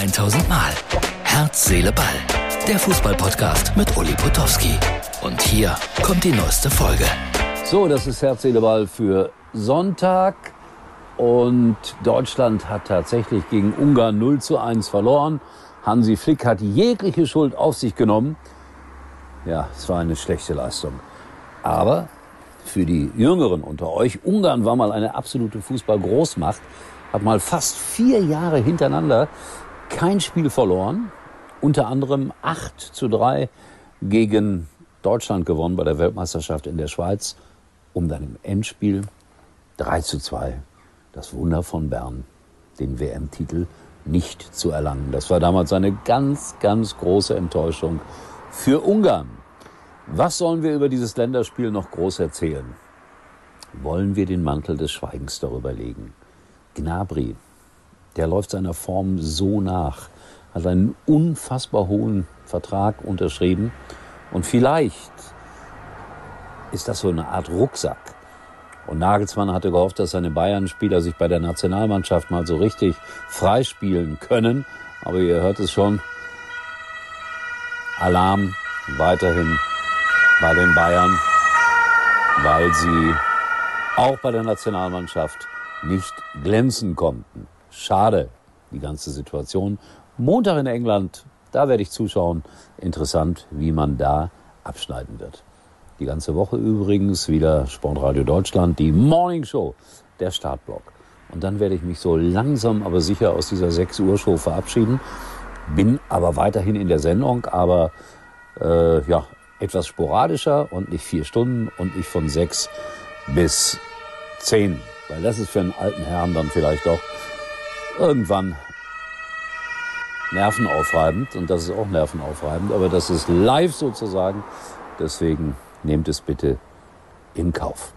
1000 Mal. Herz, Seele, Ball. Der Fußballpodcast mit Uli Potowski. Und hier kommt die neueste Folge. So, das ist Herz, Seele, Ball für Sonntag. Und Deutschland hat tatsächlich gegen Ungarn 0 zu 1 verloren. Hansi Flick hat jegliche Schuld auf sich genommen. Ja, es war eine schlechte Leistung. Aber für die Jüngeren unter euch, Ungarn war mal eine absolute Fußballgroßmacht, hat mal fast vier Jahre hintereinander kein Spiel verloren, unter anderem 8 zu 3 gegen Deutschland gewonnen bei der Weltmeisterschaft in der Schweiz, um dann im Endspiel 3 zu 2 das Wunder von Bern, den WM-Titel nicht zu erlangen. Das war damals eine ganz, ganz große Enttäuschung für Ungarn. Was sollen wir über dieses Länderspiel noch groß erzählen? Wollen wir den Mantel des Schweigens darüber legen? Gnabry, der läuft seiner Form so nach, hat einen unfassbar hohen Vertrag unterschrieben und vielleicht ist das so eine Art Rucksack, und Nagelsmann hatte gehofft, dass seine Bayern-Spieler sich bei der Nationalmannschaft mal so richtig freispielen können. Aber ihr hört es schon. Alarm weiterhin bei den Bayern, weil sie auch bei der Nationalmannschaft nicht glänzen konnten. Schade, die ganze Situation. Montag in England, da werde ich zuschauen. Interessant, wie man da abschneiden wird. Die ganze Woche übrigens wieder Sportradio Deutschland, die Morning Show, der Startblock. Und dann werde ich mich so langsam aber sicher aus dieser 6 Uhr Show verabschieden. Bin aber weiterhin in der Sendung, aber äh, ja, etwas sporadischer und nicht vier Stunden und nicht von sechs bis zehn. Weil das ist für einen alten Herrn dann vielleicht doch irgendwann nervenaufreibend und das ist auch nervenaufreibend, aber das ist live sozusagen. Deswegen nehmt es bitte in Kauf.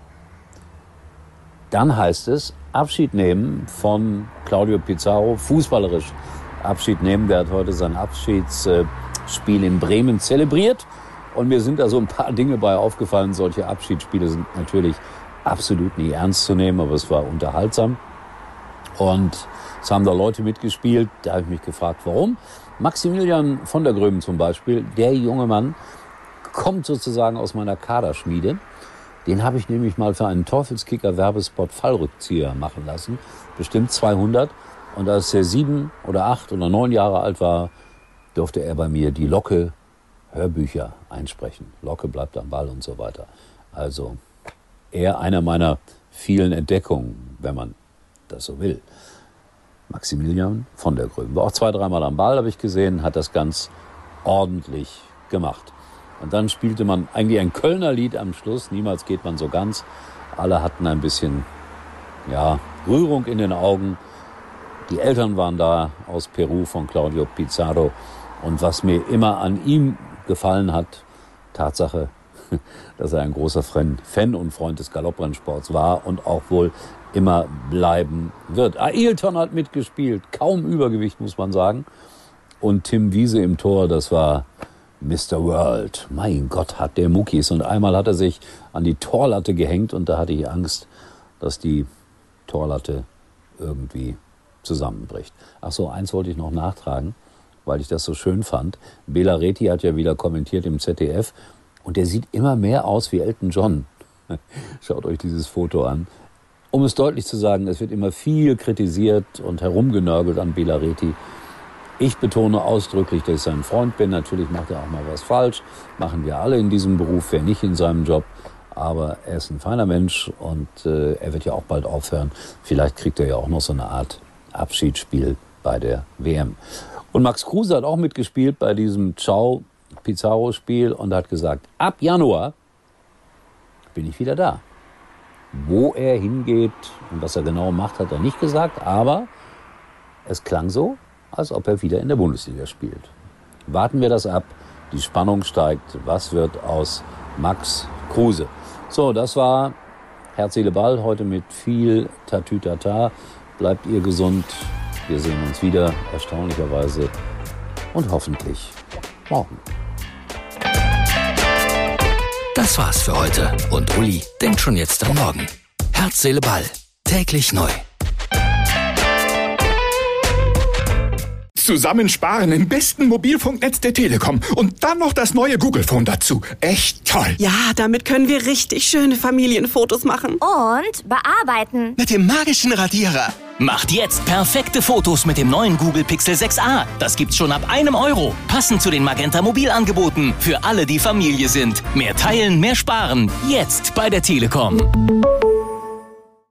Dann heißt es Abschied nehmen von Claudio Pizarro, fußballerisch Abschied nehmen. Der hat heute sein Abschiedsspiel in Bremen zelebriert. Und mir sind da so ein paar Dinge bei aufgefallen. Solche Abschiedsspiele sind natürlich absolut nie ernst zu nehmen, aber es war unterhaltsam. Und es haben da Leute mitgespielt. Da habe ich mich gefragt, warum. Maximilian von der Gröben zum Beispiel, der junge Mann, kommt sozusagen aus meiner Kaderschmiede. Den habe ich nämlich mal für einen Teufelskicker-Werbespot Fallrückzieher machen lassen. Bestimmt 200. Und als er sieben oder acht oder neun Jahre alt war, durfte er bei mir die Locke Hörbücher einsprechen. Locke bleibt am Ball und so weiter. Also er einer meiner vielen Entdeckungen, wenn man das so will. Maximilian von der Gröben war auch zwei, dreimal am Ball, habe ich gesehen, hat das ganz ordentlich gemacht. Und dann spielte man eigentlich ein Kölner Lied am Schluss. Niemals geht man so ganz. Alle hatten ein bisschen, ja, Rührung in den Augen. Die Eltern waren da aus Peru von Claudio Pizarro. Und was mir immer an ihm gefallen hat, Tatsache, dass er ein großer Fan und Freund des Galopprennsports war und auch wohl immer bleiben wird. Ailton hat mitgespielt, kaum Übergewicht muss man sagen. Und Tim Wiese im Tor, das war Mr. World. Mein Gott, hat der Muckis. Und einmal hat er sich an die Torlatte gehängt und da hatte ich Angst, dass die Torlatte irgendwie zusammenbricht. Ach so, eins wollte ich noch nachtragen, weil ich das so schön fand. Bela Reti hat ja wieder kommentiert im ZDF und der sieht immer mehr aus wie Elton John. Schaut euch dieses Foto an. Um es deutlich zu sagen, es wird immer viel kritisiert und herumgenörgelt an Bela Reti. Ich betone ausdrücklich, dass ich sein Freund bin. Natürlich macht er auch mal was falsch. Machen wir alle in diesem Beruf, wer nicht in seinem Job. Aber er ist ein feiner Mensch und äh, er wird ja auch bald aufhören. Vielleicht kriegt er ja auch noch so eine Art Abschiedsspiel bei der WM. Und Max Kruse hat auch mitgespielt bei diesem Ciao Pizarro Spiel und hat gesagt, ab Januar bin ich wieder da. Wo er hingeht und was er genau macht, hat er nicht gesagt, aber es klang so, als ob er wieder in der Bundesliga spielt. Warten wir das ab. Die Spannung steigt. Was wird aus Max Kruse? So, das war Herz, Ball heute mit viel Tatütata. Bleibt ihr gesund. Wir sehen uns wieder, erstaunlicherweise und hoffentlich morgen. Das war's für heute und Uli denkt schon jetzt am Morgen. Herz, Seele, Ball. Täglich neu. Zusammensparen im besten Mobilfunknetz der Telekom und dann noch das neue Google Phone dazu. Echt toll. Ja, damit können wir richtig schöne Familienfotos machen. Und bearbeiten. Mit dem magischen Radierer. Macht jetzt perfekte Fotos mit dem neuen Google Pixel 6a. Das gibt's schon ab einem Euro. Passend zu den Magenta Mobilangeboten. Für alle, die Familie sind. Mehr teilen, mehr sparen. Jetzt bei der Telekom.